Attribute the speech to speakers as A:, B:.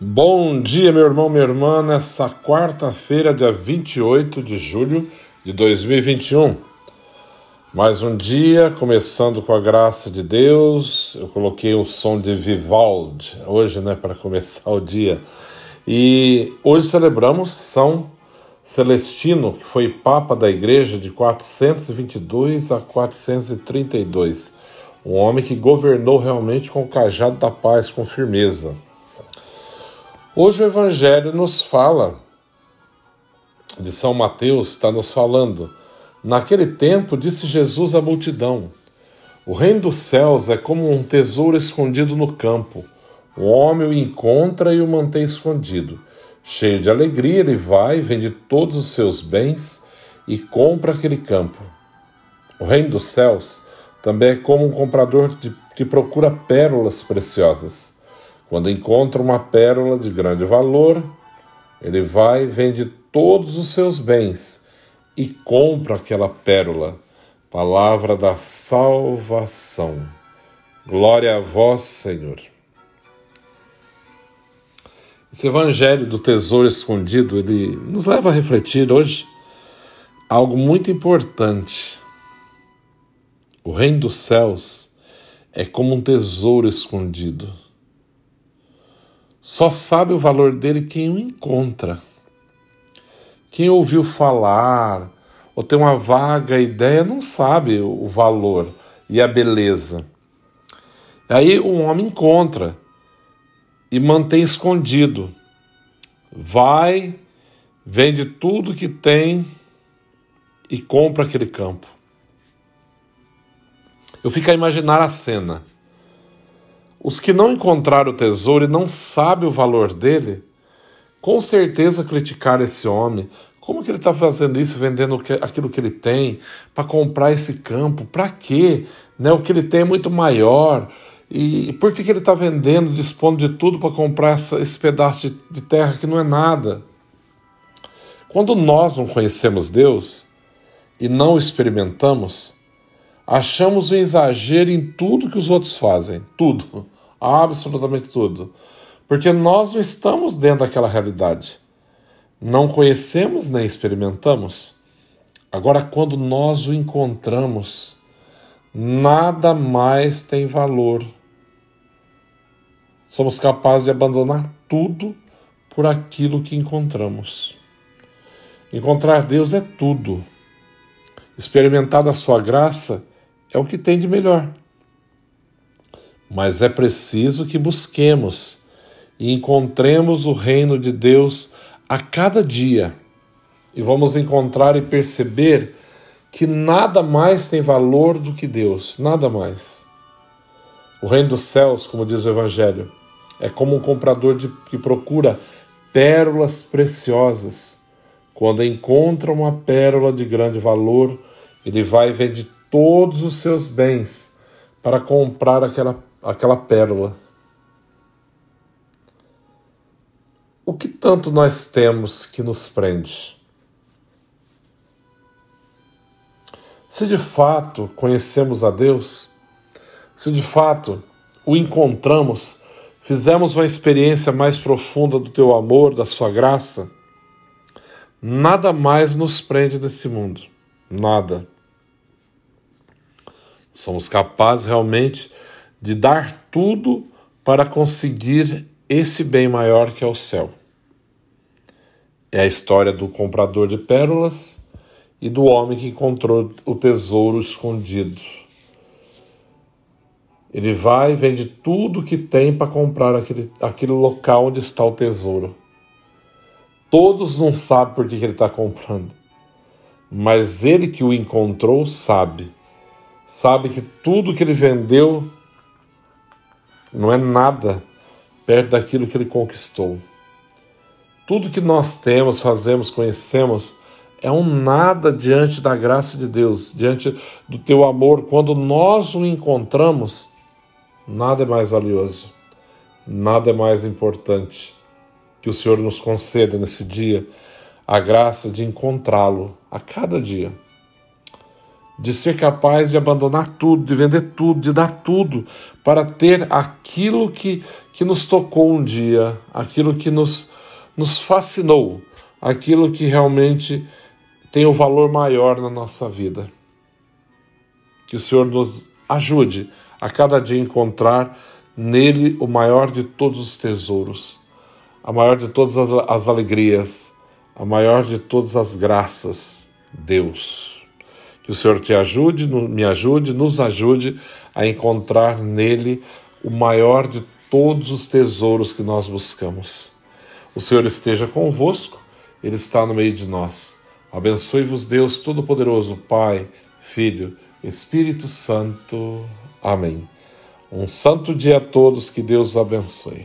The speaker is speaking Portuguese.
A: Bom dia, meu irmão, minha irmã, nessa quarta-feira, dia 28 de julho de 2021. Mais um dia, começando com a graça de Deus. Eu coloquei o som de Vivaldi hoje, né, para começar o dia. E hoje celebramos São Celestino, que foi Papa da Igreja de 422 a 432. Um homem que governou realmente com o cajado da paz, com firmeza. Hoje o Evangelho nos fala, de São Mateus, está nos falando. Naquele tempo disse Jesus à multidão: O reino dos céus é como um tesouro escondido no campo. O homem o encontra e o mantém escondido. Cheio de alegria, ele vai, vende todos os seus bens e compra aquele campo. O reino dos céus também é como um comprador de, que procura pérolas preciosas. Quando encontra uma pérola de grande valor, ele vai, vende todos os seus bens e compra aquela pérola. Palavra da salvação. Glória a vós, Senhor. Esse evangelho do tesouro escondido, ele nos leva a refletir hoje algo muito importante. O reino dos céus é como um tesouro escondido. Só sabe o valor dele quem o encontra. Quem ouviu falar ou tem uma vaga ideia não sabe o valor e a beleza. Aí um homem encontra e mantém escondido. Vai, vende tudo que tem e compra aquele campo. Eu fico a imaginar a cena. Os que não encontraram o tesouro e não sabem o valor dele, com certeza criticaram esse homem. Como que ele está fazendo isso, vendendo aquilo que ele tem, para comprar esse campo? Para quê? Né? O que ele tem é muito maior. E por que, que ele está vendendo, dispondo de tudo para comprar essa, esse pedaço de, de terra que não é nada? Quando nós não conhecemos Deus e não experimentamos, achamos um exagero em tudo que os outros fazem, tudo, absolutamente tudo, porque nós não estamos dentro daquela realidade. Não conhecemos nem experimentamos. Agora, quando nós o encontramos, nada mais tem valor. Somos capazes de abandonar tudo por aquilo que encontramos. Encontrar Deus é tudo. Experimentar da sua graça é o que tem de melhor. Mas é preciso que busquemos e encontremos o reino de Deus a cada dia. E vamos encontrar e perceber que nada mais tem valor do que Deus, nada mais. O reino dos céus, como diz o Evangelho, é como um comprador de, que procura pérolas preciosas. Quando encontra uma pérola de grande valor, ele vai e vende todos os seus bens para comprar aquela, aquela pérola. O que tanto nós temos que nos prende? Se de fato conhecemos a Deus, se de fato o encontramos, fizemos uma experiência mais profunda do teu amor, da sua graça, nada mais nos prende nesse mundo. Nada somos capazes realmente de dar tudo para conseguir esse bem maior que é o céu. É a história do comprador de pérolas e do homem que encontrou o tesouro escondido. Ele vai e vende tudo que tem para comprar aquele, aquele local onde está o tesouro. Todos não sabem por que ele está comprando, mas ele que o encontrou sabe sabe que tudo que ele vendeu não é nada perto daquilo que ele conquistou. Tudo que nós temos, fazemos, conhecemos é um nada diante da graça de Deus, diante do teu amor. Quando nós o encontramos, nada é mais valioso, nada é mais importante. Que o Senhor nos conceda nesse dia a graça de encontrá-lo a cada dia de ser capaz de abandonar tudo, de vender tudo, de dar tudo para ter aquilo que, que nos tocou um dia, aquilo que nos, nos fascinou, aquilo que realmente tem o um valor maior na nossa vida. Que o Senhor nos ajude a cada dia encontrar nele o maior de todos os tesouros, a maior de todas as, as alegrias, a maior de todas as graças, Deus. Que o Senhor te ajude, me ajude, nos ajude a encontrar nele o maior de todos os tesouros que nós buscamos. O Senhor esteja convosco, Ele está no meio de nós. Abençoe-vos, Deus Todo-Poderoso, Pai, Filho, Espírito Santo. Amém. Um santo dia a todos, que Deus abençoe.